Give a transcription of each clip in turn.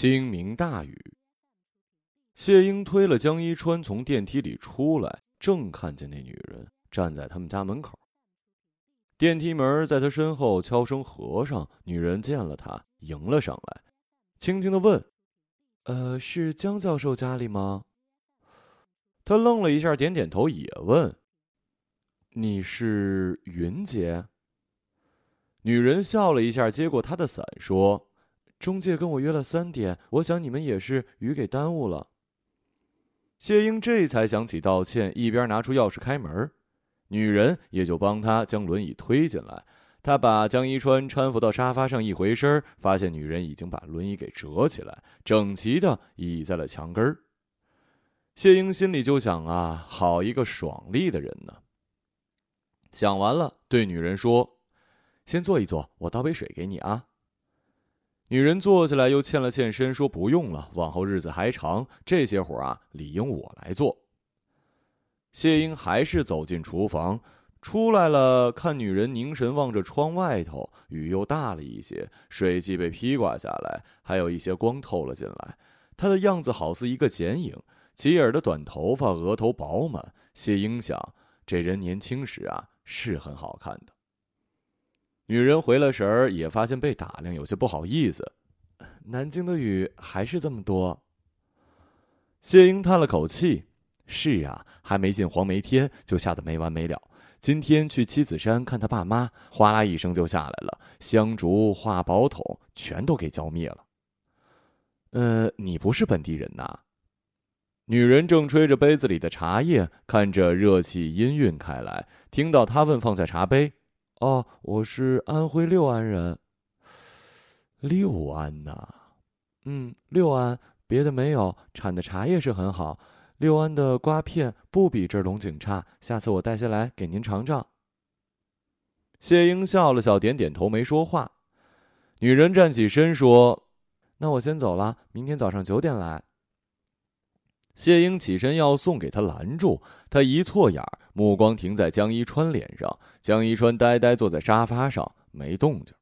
清明大雨。谢英推了江一川从电梯里出来，正看见那女人站在他们家门口。电梯门在他身后悄声合上，女人见了他，迎了上来，轻轻的问：“呃，是江教授家里吗？”他愣了一下，点点头，也问：“你是云姐？”女人笑了一下，接过他的伞，说：“中介跟我约了三点，我想你们也是雨给耽误了。”谢英这才想起道歉，一边拿出钥匙开门，女人也就帮他将轮椅推进来。他把江一川搀扶到沙发上，一回身，发现女人已经把轮椅给折起来，整齐的倚在了墙根儿。谢英心里就想啊，好一个爽利的人呢。想完了，对女人说：“先坐一坐，我倒杯水给你啊。”女人坐下来，又欠了欠身，说：“不用了，往后日子还长，这些活啊，理应我来做。”谢英还是走进厨房，出来了，看女人凝神望着窗外头，雨又大了一些，水汽被披挂下来，还有一些光透了进来，她的样子好似一个剪影。齐耳的短头发，额头饱满。谢英想，这人年轻时啊是很好看的。女人回了神儿，也发现被打量，有些不好意思。南京的雨还是这么多。谢英叹了口气：“是啊，还没进黄梅天就下得没完没了。今天去七子山看他爸妈，哗啦一声就下来了，香烛、画宝筒全都给浇灭了。呃，你不是本地人呐？”女人正吹着杯子里的茶叶，看着热气氤氲开来。听到他问，放下茶杯：“哦，我是安徽六安人。六安呐，嗯，六安，别的没有，产的茶叶是很好。六安的瓜片不比这龙井差，下次我带下来给您尝尝。”谢英笑了笑，点点头，没说话。女人站起身说：“那我先走了，明天早上九点来。”谢英起身要送，给他拦住。他一错眼儿，目光停在江一川脸上。江一川呆呆坐在沙发上，没动静。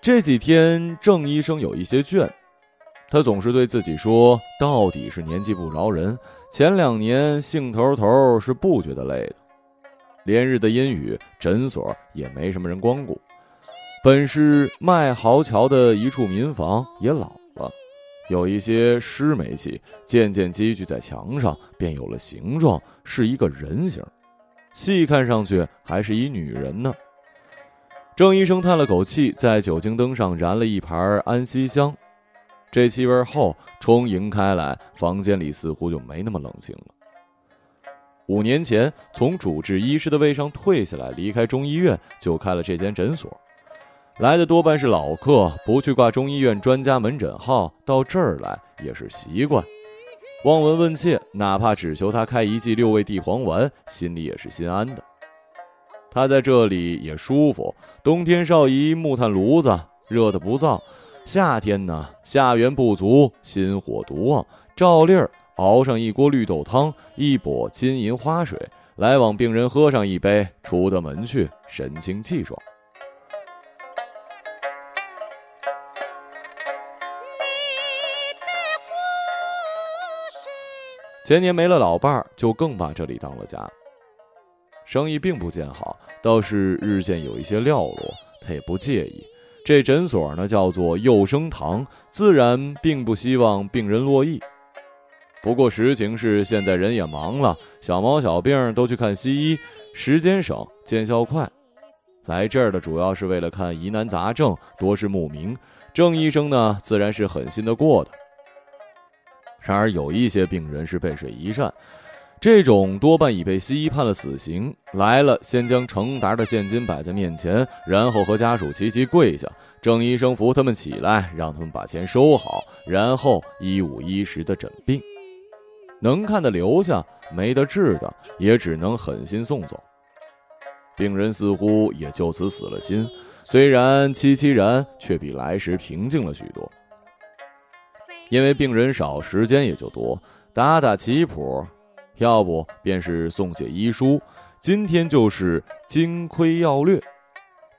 这几天，郑医生有一些倦，他总是对自己说：“到底是年纪不饶人。”前两年兴头头是不觉得累的。连日的阴雨，诊所也没什么人光顾。本是卖豪桥的一处民房也老了，有一些湿霉气，渐渐积聚在墙上，便有了形状，是一个人形。细看上去还是一女人呢。郑医生叹了口气，在酒精灯上燃了一盘安息香，这气味后充盈开来，房间里似乎就没那么冷清了。五年前，从主治医师的位上退下来，离开中医院，就开了这间诊所。来的多半是老客，不去挂中医院专家门诊号，到这儿来也是习惯。望闻问切，哪怕只求他开一剂六味地黄丸，心里也是心安的。他在这里也舒服，冬天烧一木炭炉子，热的不燥；夏天呢，下元不足，心火独旺，照例儿。熬上一锅绿豆汤，一钵金银花水，来往病人喝上一杯，出得门去，神清气爽。前年没了老伴儿，就更把这里当了家。生意并不见好，倒是日渐有一些料落，他也不介意。这诊所呢，叫做佑生堂，自然并不希望病人落意。不过实情是，现在人也忙了，小毛小病都去看西医，时间省，见效快。来这儿的主要是为了看疑难杂症，多是慕名。郑医生呢，自然是狠心的过的。然而有一些病人是背水一战，这种多半已被西医判了死刑。来了，先将成沓的现金摆在面前，然后和家属齐齐跪下。郑医生扶他们起来，让他们把钱收好，然后一五一十的诊病。能看的留下，没得治的也只能狠心送走。病人似乎也就此死了心，虽然凄凄然，却比来时平静了许多。因为病人少，时间也就多，打打棋谱，要不便是送写医书。今天就是金匮要略。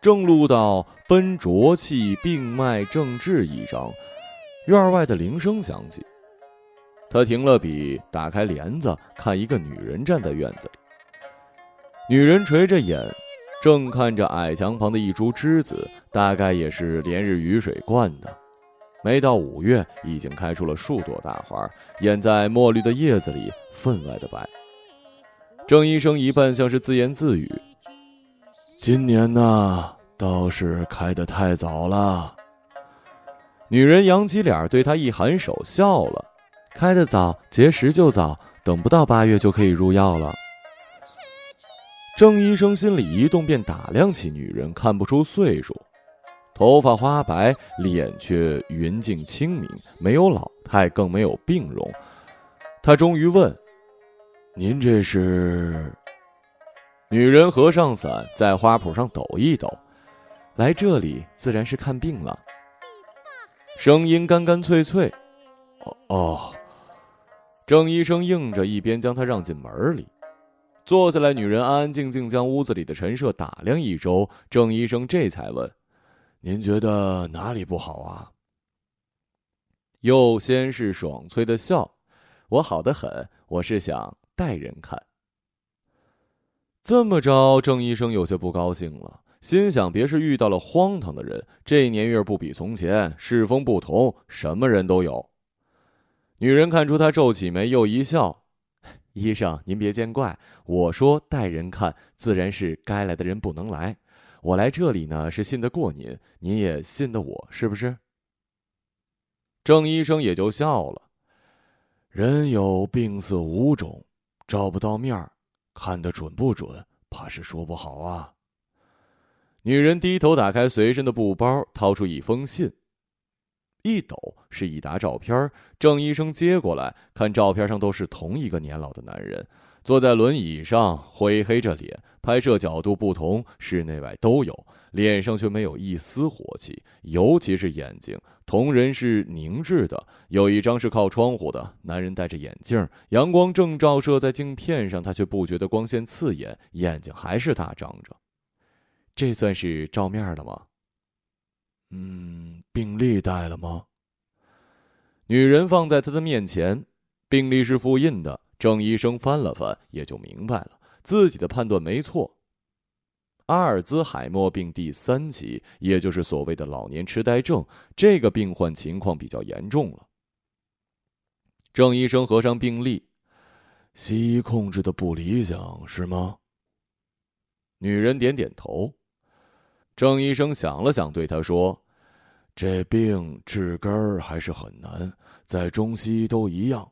正录到“奔浊气，病脉正治”一章，院外的铃声响起。他停了笔，打开帘子，看一个女人站在院子里。女人垂着眼，正看着矮墙旁的一株栀子，大概也是连日雨水灌的。没到五月，已经开出了数朵大花，掩在墨绿的叶子里，分外的白。郑医生一半像是自言自语。今年呢，倒是开得太早了。女人扬起脸，对他一颔首，笑了。开得早，结实就早，等不到八月就可以入药了。郑医生心里一动，便打量起女人，看不出岁数，头发花白，脸却匀净清明，没有老态，更没有病容。他终于问：“您这是？”女人合上伞，在花圃上抖一抖，来这里自然是看病了。声音干干脆脆。哦哦，郑医生应着，一边将她让进门里，坐下来。女人安安静静将屋子里的陈设打量一周，郑医生这才问：“您觉得哪里不好啊？”又先是爽脆的笑：“我好的很，我是想带人看。”这么着，郑医生有些不高兴了，心想：别是遇到了荒唐的人。这年月不比从前，世风不同，什么人都有。女人看出他皱起眉，又一笑：“ 医生，您别见怪，我说带人看，自然是该来的人不能来。我来这里呢，是信得过您，您也信得我，是不是？”郑医生也就笑了：“人有病色五种，照不到面儿。”看得准不准，怕是说不好啊。女人低头打开随身的布包，掏出一封信，一抖是一沓照片。郑医生接过来看，照片上都是同一个年老的男人。坐在轮椅上，灰黑着脸，拍摄角度不同，室内外都有，脸上却没有一丝火气，尤其是眼睛，同人是凝滞的，有一张是靠窗户的。男人戴着眼镜，阳光正照射在镜片上，他却不觉得光线刺眼，眼睛还是大张着。这算是照面了吗？嗯，病历带了吗？女人放在他的面前，病历是复印的。郑医生翻了翻，也就明白了，自己的判断没错。阿尔兹海默病第三期，也就是所谓的老年痴呆症，这个病患情况比较严重了。郑医生合上病历，西医控制的不理想，是吗？女人点点头。郑医生想了想，对他说：“这病治根儿还是很难，在中西都一样。”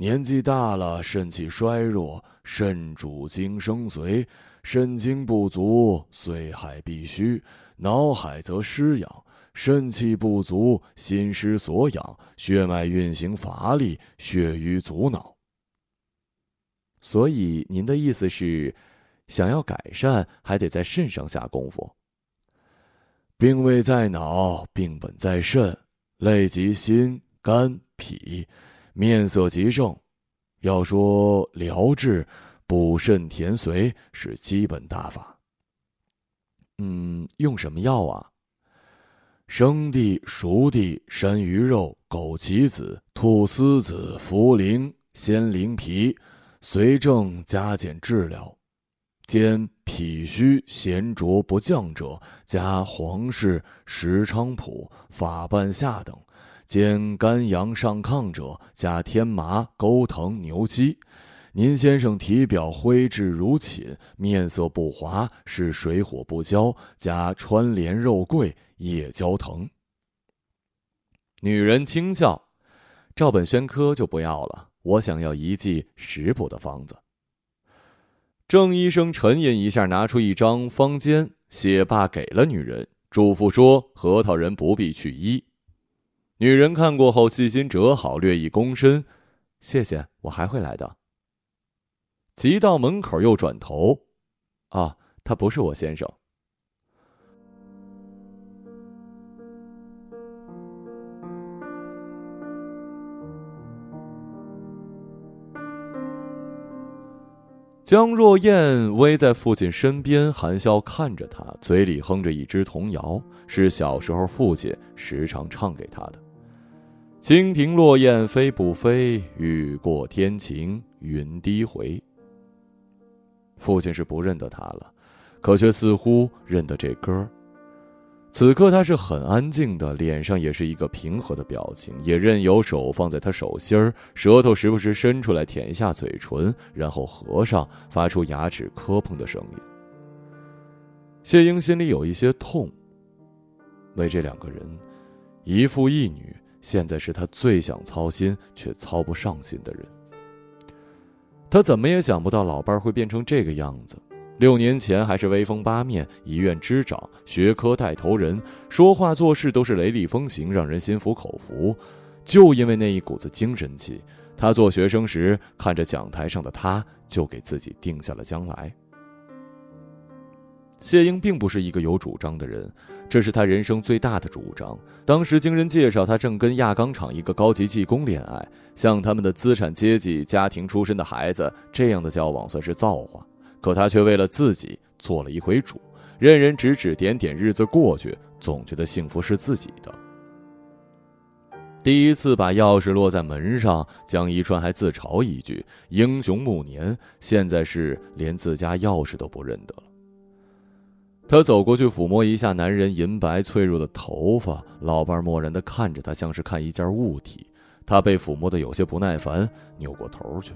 年纪大了，肾气衰弱，肾主精生髓，肾精不足，髓海必虚，脑海则失养，肾气不足，心失所养，血脉运行乏力，血瘀阻挠。所以您的意思是，想要改善，还得在肾上下功夫。病未在脑，病本在肾，累及心、肝、脾。面色极正，要说疗治补肾填髓是基本大法。嗯，用什么药啊？生地、熟地、山萸肉、枸杞子、菟丝子、茯苓、鲜灵皮，随症加减治疗。兼脾虚咸浊不降者，加黄氏、石菖蒲、法半夏等。兼肝阳上亢者，加天麻、钩藤、牛膝。您先生体表灰质如寝，面色不华，是水火不交，加川连、肉桂、夜交藤。女人轻笑：“照本宣科就不要了，我想要一剂食补的方子。”郑医生沉吟一下，拿出一张方笺，写罢给了女人，嘱咐说：“核桃仁不必去医。”女人看过后，细心折好，略一躬身：“谢谢，我还会来的。”急到门口，又转头：“啊，他不是我先生。”江若燕偎在父亲身边，含笑看着他，嘴里哼着一支童谣，是小时候父亲时常唱给他的：“蜻蜓落雁飞不飞，雨过天晴云低回。”父亲是不认得他了，可却似乎认得这歌。此刻他是很安静的，脸上也是一个平和的表情，也任由手放在他手心儿，舌头时不时伸出来舔一下嘴唇，然后合上，发出牙齿磕碰的声音。谢英心里有一些痛。为这两个人，一父一女，现在是他最想操心却操不上心的人。他怎么也想不到老伴儿会变成这个样子。六年前还是威风八面、一院之长、学科带头人，说话做事都是雷厉风行，让人心服口服。就因为那一股子精神气，他做学生时看着讲台上的他，就给自己定下了将来。谢英并不是一个有主张的人，这是他人生最大的主张。当时经人介绍，他正跟轧钢厂一个高级技工恋爱，像他们的资产阶级家庭出身的孩子，这样的交往算是造化。可他却为了自己做了一回主，任人指指点点，日子过去，总觉得幸福是自己的。第一次把钥匙落在门上，江一川还自嘲一句：“英雄暮年。”现在是连自家钥匙都不认得了。他走过去抚摸一下男人银白脆弱的头发，老伴漠然的看着他，像是看一件物体。他被抚摸的有些不耐烦，扭过头去。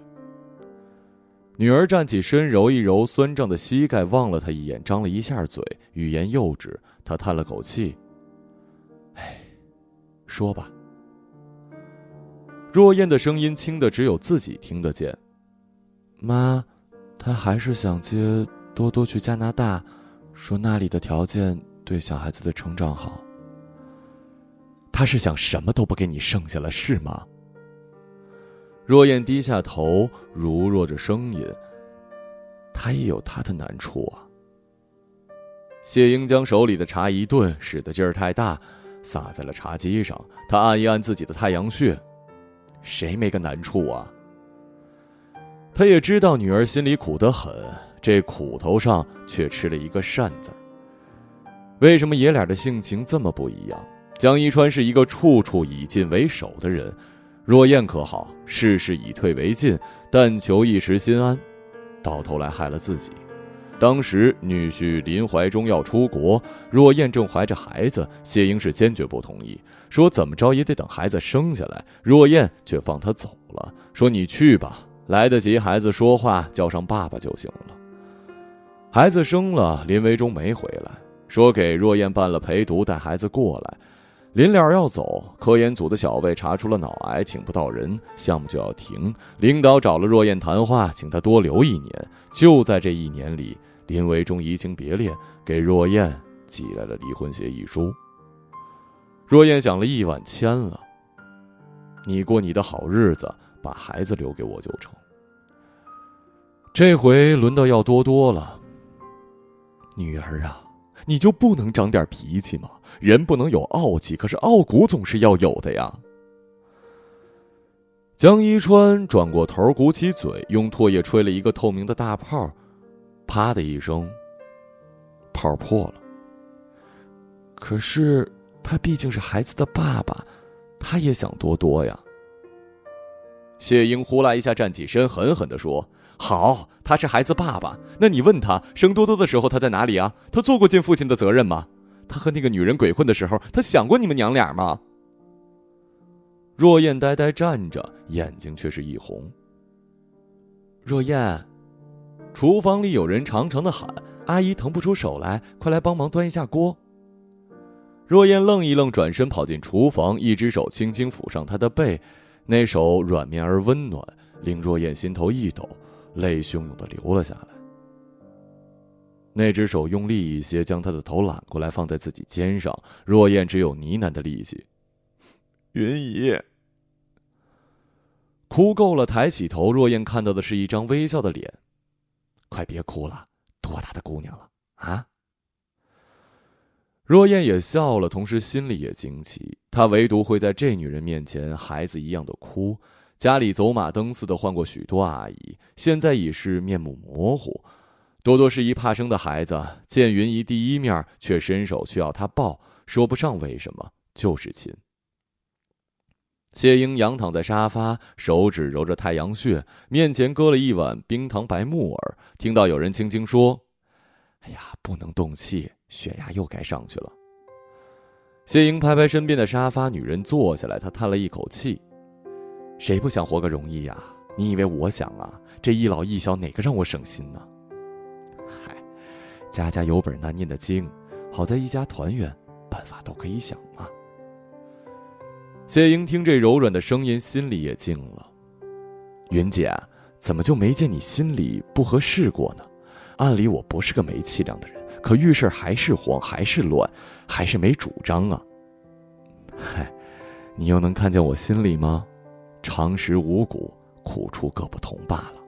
女儿站起身，揉一揉酸胀的膝盖，望了他一眼，张了一下嘴，语言幼稚。他叹了口气：“哎，说吧。”若燕的声音轻的只有自己听得见。妈，他还是想接多多去加拿大，说那里的条件对小孩子的成长好。他是想什么都不给你剩下了，是吗？若燕低下头，如弱着声音：“他也有他的难处啊。”谢英将手里的茶一顿，使得劲儿太大，洒在了茶几上。他按一按自己的太阳穴：“谁没个难处啊？”他也知道女儿心里苦得很，这苦头上却吃了一个善字为什么爷俩的性情这么不一样？江一川是一个处处以进为守的人。若燕可好，事事以退为进，但求一时心安，到头来害了自己。当时女婿林怀忠要出国，若燕正怀着孩子，谢英是坚决不同意，说怎么着也得等孩子生下来。若燕却放他走了，说你去吧，来得及孩子说话，叫上爸爸就行了。孩子生了，林维忠没回来，说给若燕办了陪读，带孩子过来。临了要走，科研组的小魏查出了脑癌，请不到人，项目就要停。领导找了若燕谈话，请他多留一年。就在这一年里，林维忠移情别恋，给若燕寄来了离婚协议书。若燕想了一晚，签了。你过你的好日子，把孩子留给我就成。这回轮到要多多了，女儿啊。你就不能长点脾气吗？人不能有傲气，可是傲骨总是要有的呀。江一川转过头，鼓起嘴，用唾液吹了一个透明的大泡，啪的一声，泡破了。可是他毕竟是孩子的爸爸，他也想多多呀。谢英呼啦一下站起身，狠狠的说。好，他是孩子爸爸。那你问他生多多的时候他在哪里啊？他做过尽父亲的责任吗？他和那个女人鬼混的时候，他想过你们娘俩吗？若燕呆呆站着，眼睛却是一红。若燕，厨房里有人长长的喊：“阿姨腾不出手来，快来帮忙端一下锅。”若燕愣一愣，转身跑进厨房，一只手轻轻抚上他的背，那手软绵而温暖，令若燕心头一抖。泪汹涌的流了下来。那只手用力一些，将他的头揽过来，放在自己肩上。若燕只有呢喃的力气。云姨，哭够了，抬起头，若燕看到的是一张微笑的脸。快别哭了，多大的姑娘了啊！若燕也笑了，同时心里也惊奇：她唯独会在这女人面前孩子一样的哭。家里走马灯似的换过许多阿姨，现在已是面目模糊。多多是一怕生的孩子，见云姨第一面，却伸手去要她抱，说不上为什么，就是亲。谢英仰躺在沙发，手指揉着太阳穴，面前搁了一碗冰糖白木耳。听到有人轻轻说：“哎呀，不能动气，血压又该上去了。”谢英拍拍身边的沙发，女人坐下来，她叹了一口气：“谁不想活个容易呀？你以为我想啊？这一老一小，哪个让我省心呢？”嗨，家家有本难念的经，好在一家团圆，办法都可以想嘛。谢英听这柔软的声音，心里也静了。云姐，怎么就没见你心里不合适过呢？按理我不是个没气量的人，可遇事还是慌，还是乱，还是没主张啊。嗨，你又能看见我心里吗？常识五谷，苦处各不同罢了。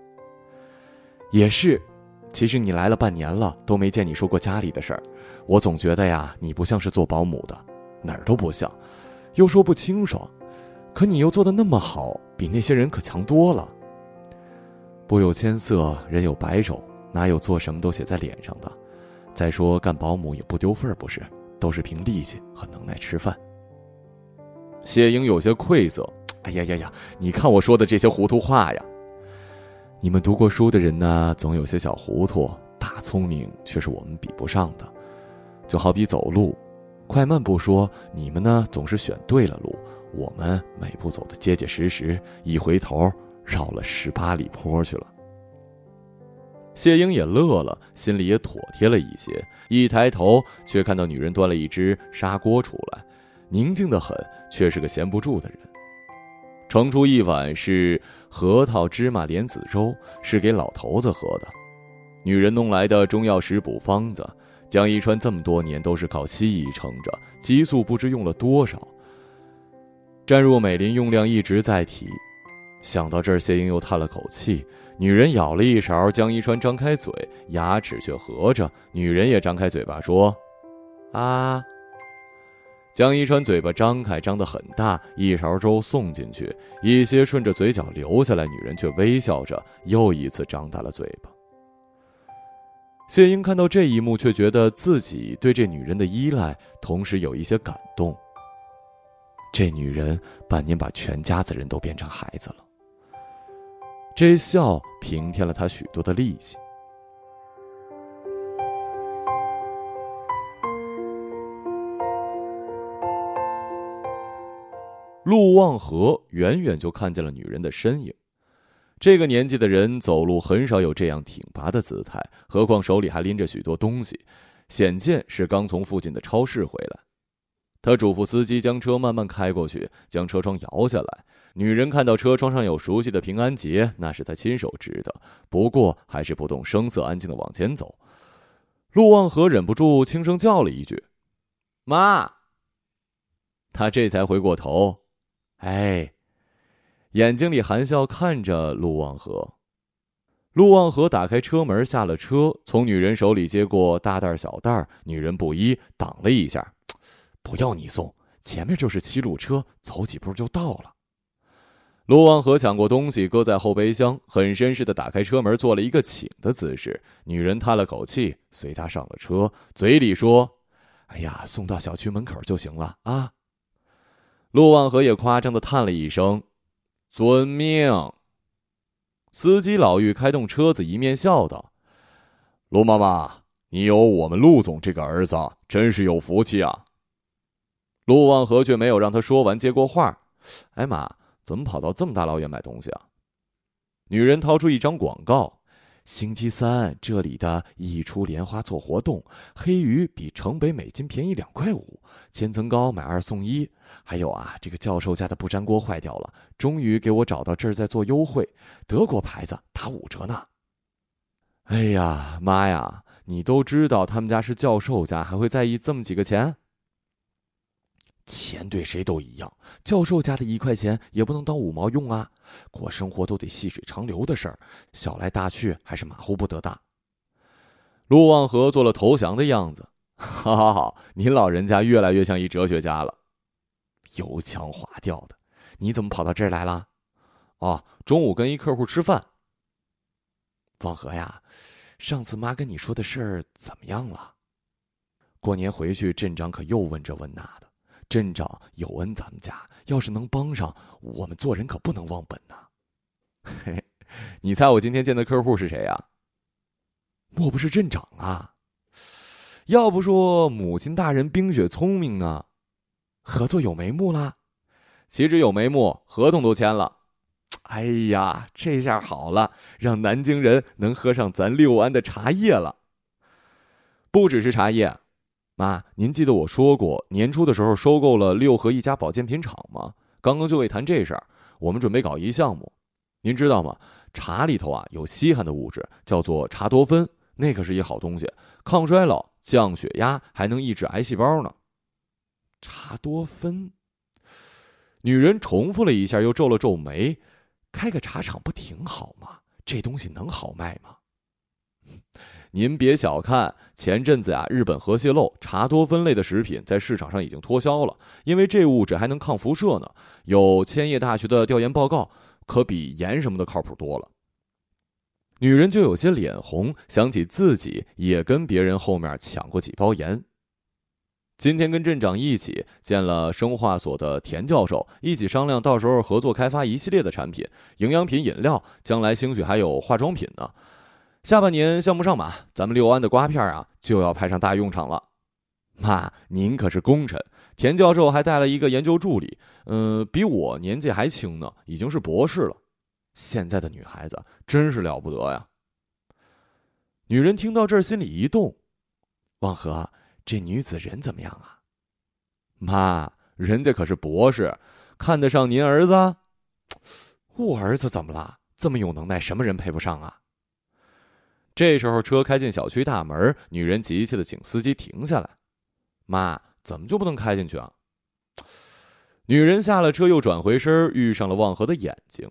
也是，其实你来了半年了，都没见你说过家里的事儿。我总觉得呀，你不像是做保姆的，哪儿都不像。又说不清爽，可你又做的那么好，比那些人可强多了。不有千色，人有百种，哪有做什么都写在脸上的？再说干保姆也不丢份儿，不是？都是凭力气和能耐吃饭。谢英有些愧色，哎呀呀呀！你看我说的这些糊涂话呀！你们读过书的人呢，总有些小糊涂，大聪明却是我们比不上的。就好比走路。快慢不说，你们呢总是选对了路，我们每步走的结结实实，一回头绕了十八里坡去了。谢英也乐了，心里也妥帖了一些。一抬头，却看到女人端了一只砂锅出来，宁静的很，却是个闲不住的人。盛出一碗是核桃芝麻莲子粥，是给老头子喝的。女人弄来的中药食补方子。江一川这么多年都是靠西医撑着，激素不知用了多少。战若美林用量一直在提，想到这儿，谢英又叹了口气。女人舀了一勺，江一川张开嘴，牙齿却合着。女人也张开嘴巴说：“啊。”江一川嘴巴张开，张得很大，一勺粥送进去，一些顺着嘴角流下来。女人却微笑着，又一次张大了嘴巴。谢英看到这一幕，却觉得自己对这女人的依赖，同时有一些感动。这女人半年把全家子人都变成孩子了，这笑平添了他许多的力气。陆望和远远就看见了女人的身影。这个年纪的人走路很少有这样挺拔的姿态，何况手里还拎着许多东西，显见是刚从附近的超市回来。他嘱咐司机将车慢慢开过去，将车窗摇下来。女人看到车窗上有熟悉的平安结，那是她亲手织的，不过还是不动声色，安静的往前走。陆望和忍不住轻声叫了一句：“妈。”他这才回过头，哎。眼睛里含笑看着陆望和，陆望和打开车门下了车，从女人手里接过大袋小袋女人不依，挡了一下：“不要你送，前面就是七路车，走几步就到了。”陆望和抢过东西，搁在后备箱，很绅士的打开车门，做了一个请的姿势。女人叹了口气，随他上了车，嘴里说：“哎呀，送到小区门口就行了啊。”陆望和也夸张的叹了一声。遵命。司机老妪开动车子，一面笑道：“陆妈妈，你有我们陆总这个儿子，真是有福气啊。”陆望和却没有让他说完，接过话：“哎妈，怎么跑到这么大老远买东西啊？”女人掏出一张广告。星期三这里的益出莲花做活动，黑鱼比城北每斤便宜两块五，千层糕买二送一。还有啊，这个教授家的不粘锅坏掉了，终于给我找到这儿在做优惠，德国牌子打五折呢。哎呀妈呀，你都知道他们家是教授家，还会在意这么几个钱？钱对谁都一样，教授家的一块钱也不能当五毛用啊！过生活都得细水长流的事儿，小来大去还是马虎不得的。陆望和做了投降的样子，好好好，您老人家越来越像一哲学家了。油腔滑调的，你怎么跑到这儿来了？哦，中午跟一客户吃饭。望和呀，上次妈跟你说的事儿怎么样了？过年回去，镇长可又问这问那的。镇长有恩咱们家，要是能帮上，我们做人可不能忘本呐。嘿，你猜我今天见的客户是谁呀？莫不是镇长啊？要不说母亲大人冰雪聪明呢？合作有眉目啦？岂止有眉目，合同都签了。哎呀，这下好了，让南京人能喝上咱六安的茶叶了。不只是茶叶，妈，您记得我说过年初的时候收购了六合一家保健品厂吗？刚刚就为谈这事儿，我们准备搞一项目。您知道吗？茶里头啊有稀罕的物质，叫做茶多酚，那可是一好东西，抗衰老、降血压，还能抑制癌细胞呢。茶多酚。女人重复了一下，又皱了皱眉。开个茶厂不挺好吗？这东西能好卖吗？您别小看前阵子啊，日本核泄漏茶多酚类的食品在市场上已经脱销了，因为这物质还能抗辐射呢。有千叶大学的调研报告，可比盐什么的靠谱多了。女人就有些脸红，想起自己也跟别人后面抢过几包盐。今天跟镇长一起见了生化所的田教授，一起商量到时候合作开发一系列的产品，营养品、饮料，将来兴许还有化妆品呢。下半年项目上马，咱们六安的瓜片啊就要派上大用场了。妈，您可是功臣。田教授还带了一个研究助理，嗯，比我年纪还轻呢，已经是博士了。现在的女孩子真是了不得呀。女人听到这儿，心里一动，望和。这女子人怎么样啊？妈，人家可是博士，看得上您儿子。我儿子怎么了？这么有能耐，什么人配不上啊？这时候车开进小区大门，女人急切的请司机停下来。妈，怎么就不能开进去啊？女人下了车，又转回身，遇上了望和的眼睛。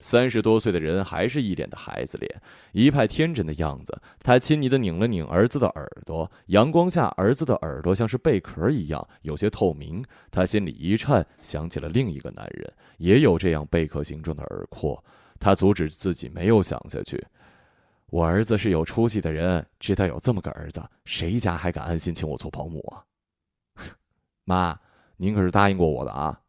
三十多岁的人还是一脸的孩子脸，一派天真的样子。他亲昵的拧了拧儿子的耳朵，阳光下儿子的耳朵像是贝壳一样，有些透明。他心里一颤，想起了另一个男人，也有这样贝壳形状的耳廓。他阻止自己没有想下去。我儿子是有出息的人，知道有这么个儿子，谁家还敢安心请我做保姆啊？妈，您可是答应过我的啊。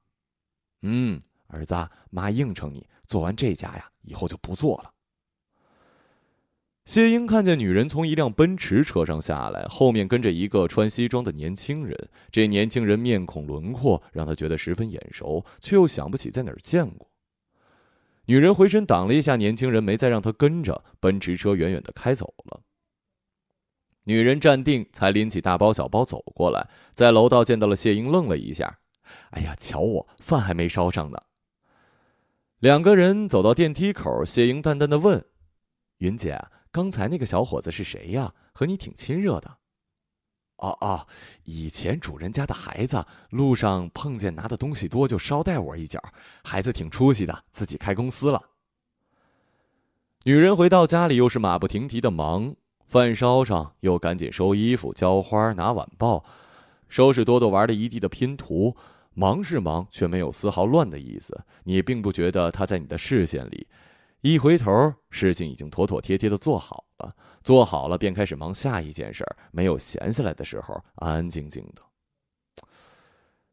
嗯，儿子，妈应承你。做完这家呀，以后就不做了。谢英看见女人从一辆奔驰车上下来，后面跟着一个穿西装的年轻人。这年轻人面孔轮廓让他觉得十分眼熟，却又想不起在哪儿见过。女人回身挡了一下年轻人，没再让他跟着。奔驰车远远的开走了。女人站定，才拎起大包小包走过来，在楼道见到了谢英，愣了一下：“哎呀，瞧我饭还没烧上呢。”两个人走到电梯口，谢英淡淡的问：“云姐，刚才那个小伙子是谁呀？和你挺亲热的。”“哦哦，以前主人家的孩子，路上碰见拿的东西多，就捎带我一脚。孩子挺出息的，自己开公司了。”女人回到家里，又是马不停蹄的忙，饭烧上，又赶紧收衣服、浇花、拿晚报，收拾多多玩了一地的拼图。忙是忙，却没有丝毫乱的意思。你并不觉得他在你的视线里。一回头，事情已经妥妥帖帖的做好了。做好了，便开始忙下一件事儿。没有闲下来的时候，安安静静的。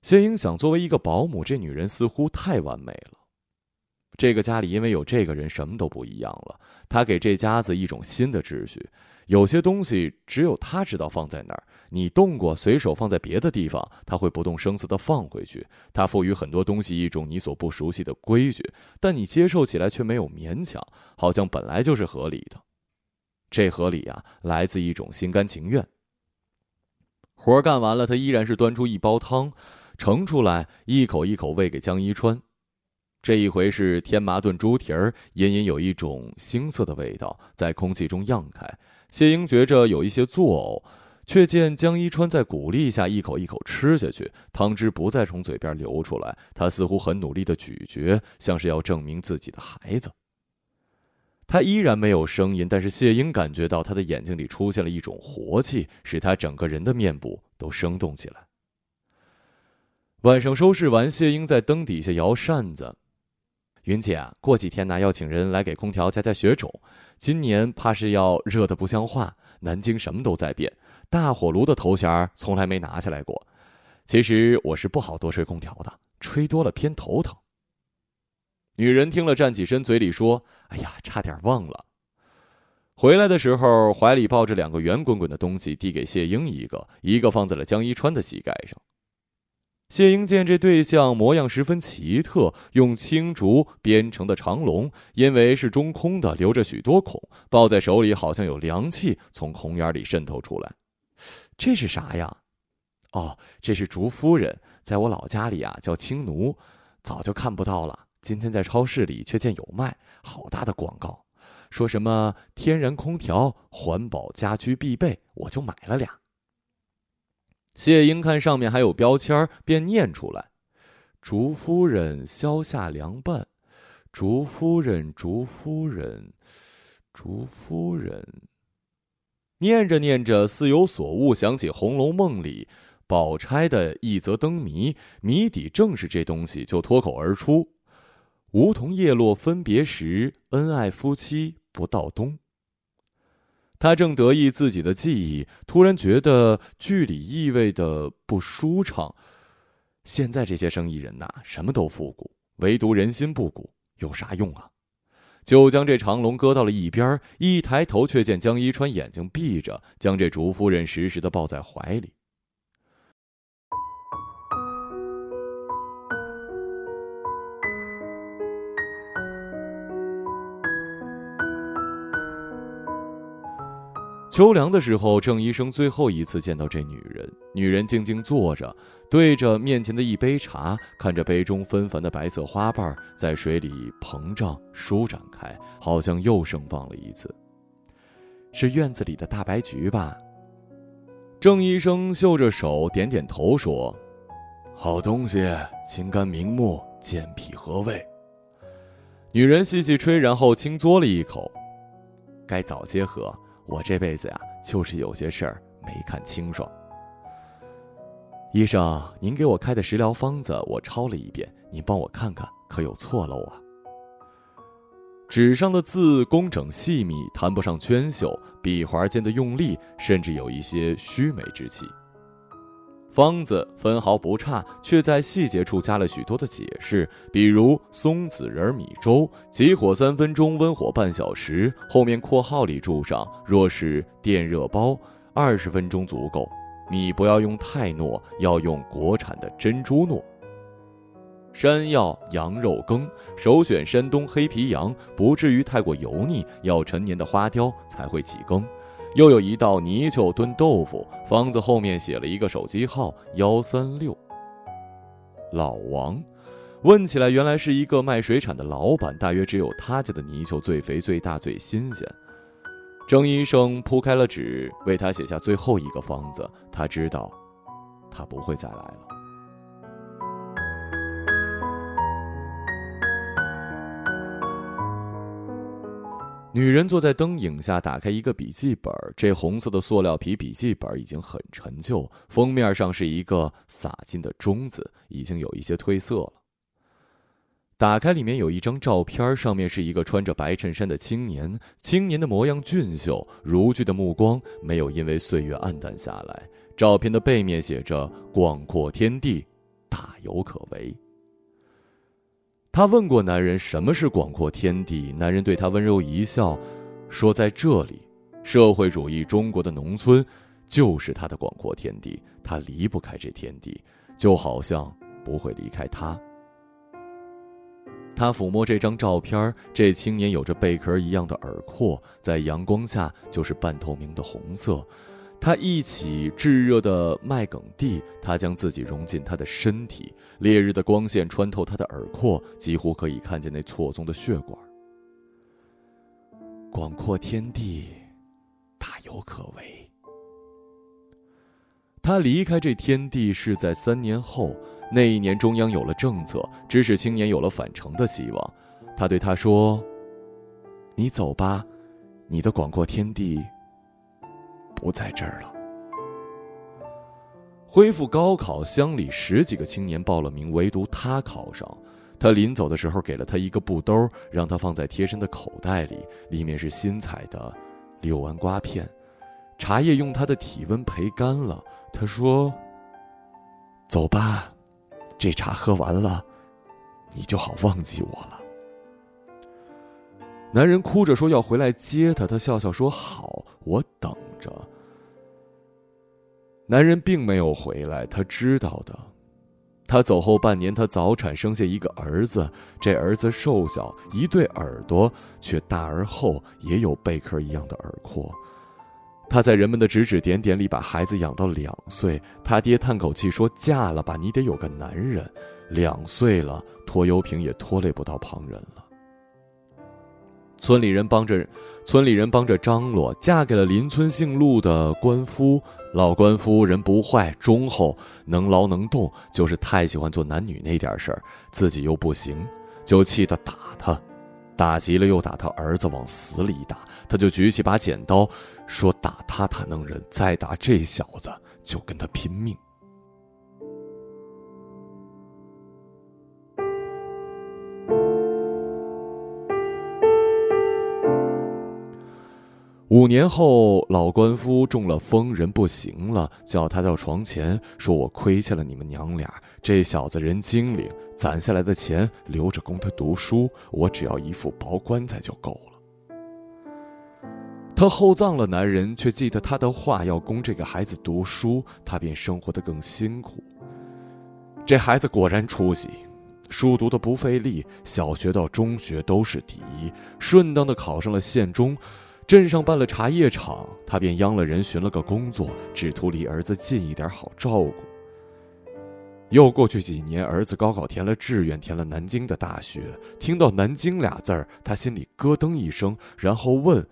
谢英想，作为一个保姆，这女人似乎太完美了。这个家里因为有这个人，什么都不一样了。她给这家子一种新的秩序。有些东西只有他知道放在哪儿。你动过，随手放在别的地方，他会不动声色的放回去。他赋予很多东西一种你所不熟悉的规矩，但你接受起来却没有勉强，好像本来就是合理的。这合理呀，来自一种心甘情愿。活干完了，他依然是端出一包汤，盛出来，一口一口喂给江一川。这一回是天麻炖猪蹄儿，隐隐有一种腥涩的味道在空气中漾开。谢英觉着有一些作呕。却见江一川在鼓励下一口一口吃下去，汤汁不再从嘴边流出来。他似乎很努力的咀嚼，像是要证明自己的孩子。他依然没有声音，但是谢英感觉到他的眼睛里出现了一种活气，使他整个人的面部都生动起来。晚上收拾完，谢英在灯底下摇扇子，云姐啊，过几天呢要请人来给空调加加雪种，今年怕是要热的不像话。南京什么都在变，大火炉的头衔从来没拿下来过。其实我是不好多吹空调的，吹多了偏头疼。女人听了，站起身，嘴里说：“哎呀，差点忘了。”回来的时候，怀里抱着两个圆滚滚的东西，递给谢英一个，一个放在了江一川的膝盖上。谢英见这对象模样十分奇特，用青竹编成的长龙，因为是中空的，留着许多孔，抱在手里好像有凉气从孔眼里渗透出来。这是啥呀？哦，这是竹夫人，在我老家里啊叫青奴，早就看不到了。今天在超市里却见有卖，好大的广告，说什么天然空调，环保家居必备，我就买了俩。谢英看上面还有标签，便念出来：“竹夫人消夏凉拌，竹夫人，竹夫人，竹夫人。”念着念着，似有所悟，想起《红楼梦》里宝钗的一则灯谜，谜底正是这东西，就脱口而出：“梧桐叶落分别时，恩爱夫妻不到冬。”他正得意自己的记忆，突然觉得剧里意味的不舒畅。现在这些生意人呐，什么都复古，唯独人心不古，有啥用啊？就将这长龙搁到了一边，一抬头却见江一川眼睛闭着，将这竹夫人实时的抱在怀里。秋凉的时候，郑医生最后一次见到这女人。女人静静坐着，对着面前的一杯茶，看着杯中纷繁的白色花瓣在水里膨胀舒展开，好像又盛放了一次。是院子里的大白菊吧？郑医生嗅着手，点点头说：“好东西，清肝明目，健脾和胃。”女人细细吹，然后轻嘬了一口：“该早些喝。”我这辈子呀，就是有些事儿没看清爽。医生，您给我开的食疗方子我抄了一遍，您帮我看看，可有错漏啊？纸上的字工整细密，谈不上娟秀，笔划间的用力甚至有一些虚美之气。方子分毫不差，却在细节处加了许多的解释，比如松子仁米粥，急火三分钟，温火半小时。后面括号里注上，若是电热煲，二十分钟足够。米不要用太糯，要用国产的珍珠糯。山药羊肉羹，首选山东黑皮羊，不至于太过油腻，要陈年的花雕才会起羹。又有一道泥鳅炖豆腐，方子后面写了一个手机号幺三六。老王，问起来原来是一个卖水产的老板，大约只有他家的泥鳅最肥、最大、最新鲜。郑医生铺开了纸，为他写下最后一个方子。他知道，他不会再来了。女人坐在灯影下，打开一个笔记本。这红色的塑料皮笔记本已经很陈旧，封面上是一个洒金的“钟”字，已经有一些褪色了。打开里面有一张照片，上面是一个穿着白衬衫的青年，青年的模样俊秀，如炬的目光没有因为岁月暗淡下来。照片的背面写着“广阔天地，大有可为”。他问过男人什么是广阔天地，男人对他温柔一笑，说：“在这里，社会主义中国的农村，就是他的广阔天地，他离不开这天地，就好像不会离开他。”他抚摸这张照片，这青年有着贝壳一样的耳廓，在阳光下就是半透明的红色。他一起炙热的麦梗地，他将自己融进他的身体。烈日的光线穿透他的耳廓，几乎可以看见那错综的血管。广阔天地，大有可为。他离开这天地是在三年后，那一年中央有了政策，知识青年有了返程的希望。他对他说：“你走吧，你的广阔天地。”不在这儿了。恢复高考，乡里十几个青年报了名，唯独他考上。他临走的时候给了他一个布兜，让他放在贴身的口袋里，里面是新采的六安瓜片。茶叶用他的体温焙干了。他说：“走吧，这茶喝完了，你就好忘记我了。”男人哭着说要回来接他，他笑笑说：“好，我等着。”男人并没有回来，他知道的。他走后半年，他早产生下一个儿子，这儿子瘦小，一对耳朵却大而厚，也有贝壳一样的耳廓。他在人们的指指点点里把孩子养到两岁，他爹叹口气说：“嫁了吧，你得有个男人。”两岁了，拖油瓶也拖累不到旁人了。村里人帮着，村里人帮着张罗，嫁给了邻村姓陆的官夫。老官夫人不坏，忠厚，能劳能动，就是太喜欢做男女那点事儿，自己又不行，就气得打他，打急了又打他儿子，往死里打。他就举起把剪刀，说打他他能忍，再打这小子就跟他拼命。五年后，老官夫中了风，人不行了，叫他到床前，说：“我亏欠了你们娘俩。这小子人精灵，攒下来的钱留着供他读书，我只要一副薄棺材就够了。”他厚葬了男人，却记得他的话，要供这个孩子读书，他便生活的更辛苦。这孩子果然出息，书读的不费力，小学到中学都是第一，顺当的考上了县中。镇上办了茶叶厂，他便央了人寻了个工作，只图离儿子近一点，好照顾。又过去几年，儿子高考填了志愿，填了南京的大学。听到“南京”俩字儿，他心里咯噔一声，然后问：“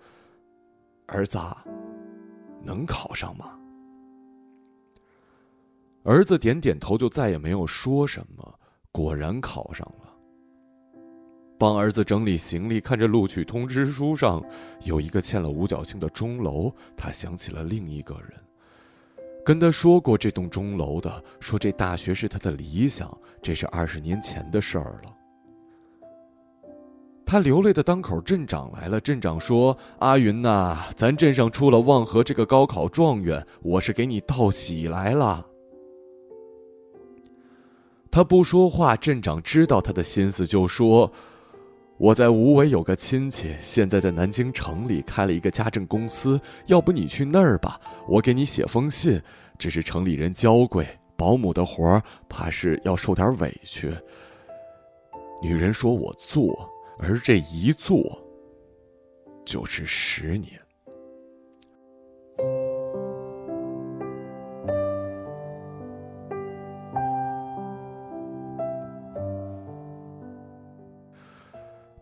儿子，能考上吗？”儿子点点头，就再也没有说什么。果然考上了。帮儿子整理行李，看着录取通知书上有一个嵌了五角星的钟楼，他想起了另一个人，跟他说过这栋钟楼的，说这大学是他的理想，这是二十年前的事儿了。他流泪的当口，镇长来了。镇长说：“阿云呐，咱镇上出了望河这个高考状元，我是给你道喜来了。”他不说话，镇长知道他的心思，就说。我在无为有个亲戚，现在在南京城里开了一个家政公司，要不你去那儿吧？我给你写封信。只是城里人娇贵，保姆的活儿怕是要受点委屈。女人说我做，而这一做，就是十年。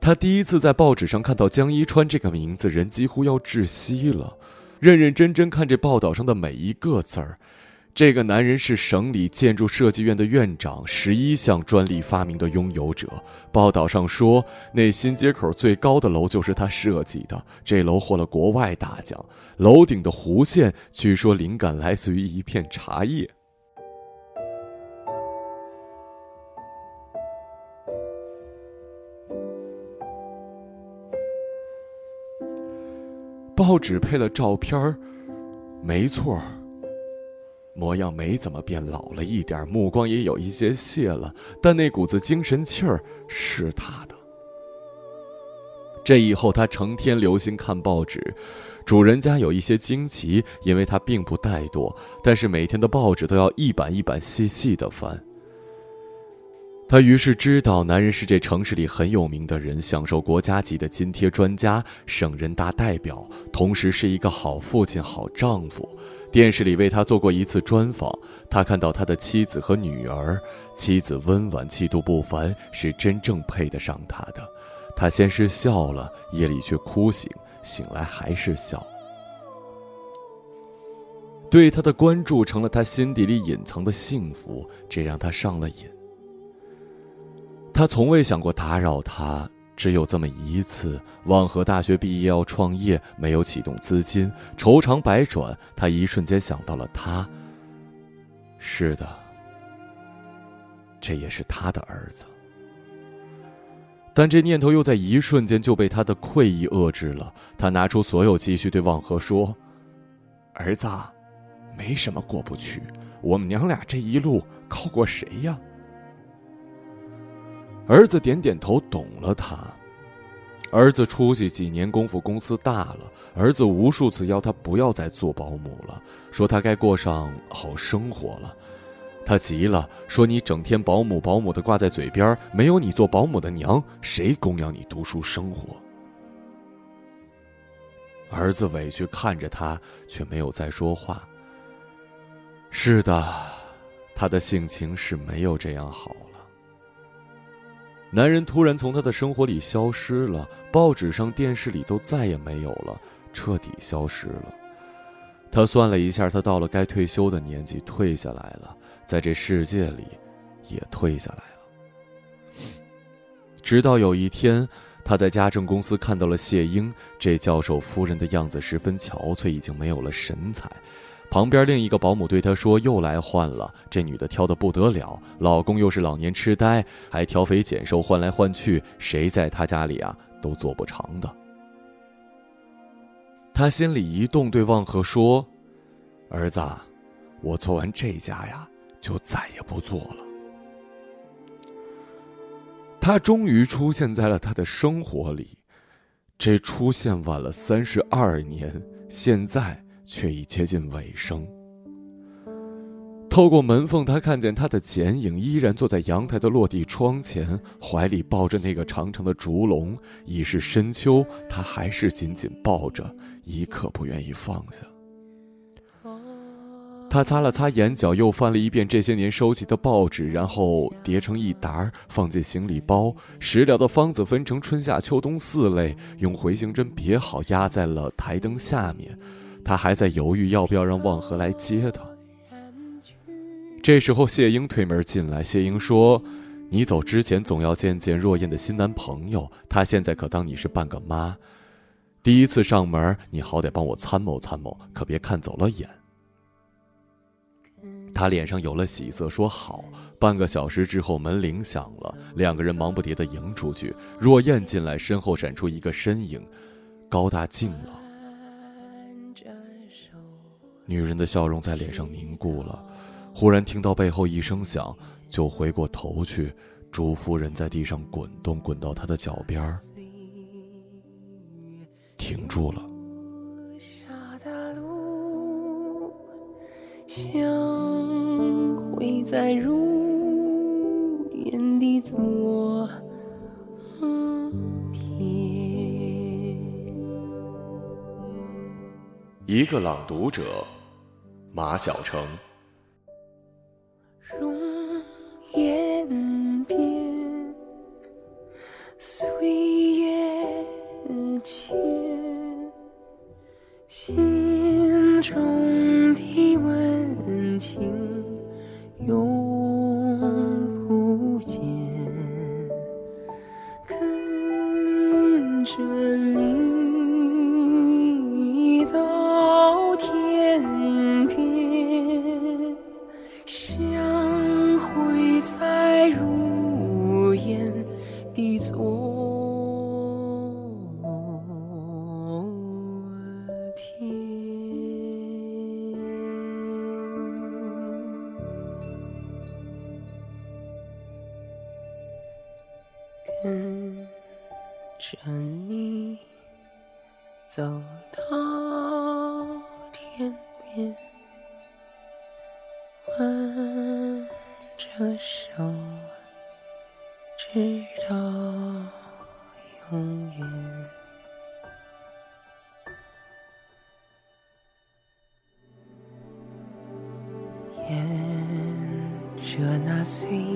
他第一次在报纸上看到江一川这个名字，人几乎要窒息了。认认真真看这报道上的每一个字儿，这个男人是省里建筑设计院的院长，十一项专利发明的拥有者。报道上说，那新街口最高的楼就是他设计的，这楼获了国外大奖。楼顶的弧线，据说灵感来自于一片茶叶。报纸配了照片，没错模样没怎么变，老了一点，目光也有一些泄了，但那股子精神气儿是他的。这以后他成天留心看报纸，主人家有一些惊奇，因为他并不怠惰，但是每天的报纸都要一版一版细细的翻。他于是知道，男人是这城市里很有名的人，享受国家级的津贴，专家、省人大代表，同时是一个好父亲、好丈夫。电视里为他做过一次专访，他看到他的妻子和女儿，妻子温婉、气度不凡，是真正配得上他的。他先是笑了，夜里却哭醒，醒来还是笑。对他的关注成了他心底里隐藏的幸福，这让他上了瘾。他从未想过打扰他，只有这么一次。望和大学毕业要创业，没有启动资金，愁肠百转。他一瞬间想到了他。是的，这也是他的儿子。但这念头又在一瞬间就被他的愧意遏制了。他拿出所有积蓄对望和说：“儿子，没什么过不去，我们娘俩这一路靠过谁呀？”儿子点点头，懂了他。儿子出去几年功夫，公司大了。儿子无数次要他不要再做保姆了，说他该过上好生活了。他急了，说：“你整天保姆保姆的挂在嘴边，没有你做保姆的娘，谁供养你读书生活？”儿子委屈看着他，却没有再说话。是的，他的性情是没有这样好了。男人突然从他的生活里消失了，报纸上、电视里都再也没有了，彻底消失了。他算了一下，他到了该退休的年纪，退下来了。在这世界里，也退下来了。直到有一天，他在家政公司看到了谢英。这教授夫人的样子十分憔悴，已经没有了神采。旁边另一个保姆对他说：“又来换了，这女的挑的不得了，老公又是老年痴呆，还挑肥拣瘦，换来换去，谁在他家里啊都做不长的。”他心里一动，对望和说：“儿子，我做完这家呀。”就再也不做了。他终于出现在了他的生活里，这出现晚了三十二年，现在却已接近尾声。透过门缝，他看见他的剪影，依然坐在阳台的落地窗前，怀里抱着那个长长的竹笼。已是深秋，他还是紧紧抱着，一刻不愿意放下。他擦了擦眼角，又翻了一遍这些年收集的报纸，然后叠成一沓，放进行李包。食疗的方子分成春夏秋冬四类，用回形针别好，压在了台灯下面。他还在犹豫要不要让望和来接他。这时候，谢英推门进来。谢英说：“你走之前总要见见若燕的新男朋友，他现在可当你是半个妈。第一次上门，你好歹帮我参谋参谋，可别看走了眼。”他脸上有了喜色，说好。半个小时之后，门铃响了，两个人忙不迭的迎出去。若燕进来，身后闪出一个身影，高大静朗。女人的笑容在脸上凝固了。忽然听到背后一声响，就回过头去，朱夫人在地上滚动，滚到他的脚边停住了。在如烟的昨一个朗读者，马晓成。容颜变，岁月迁，心中的温情。的昨。sweet.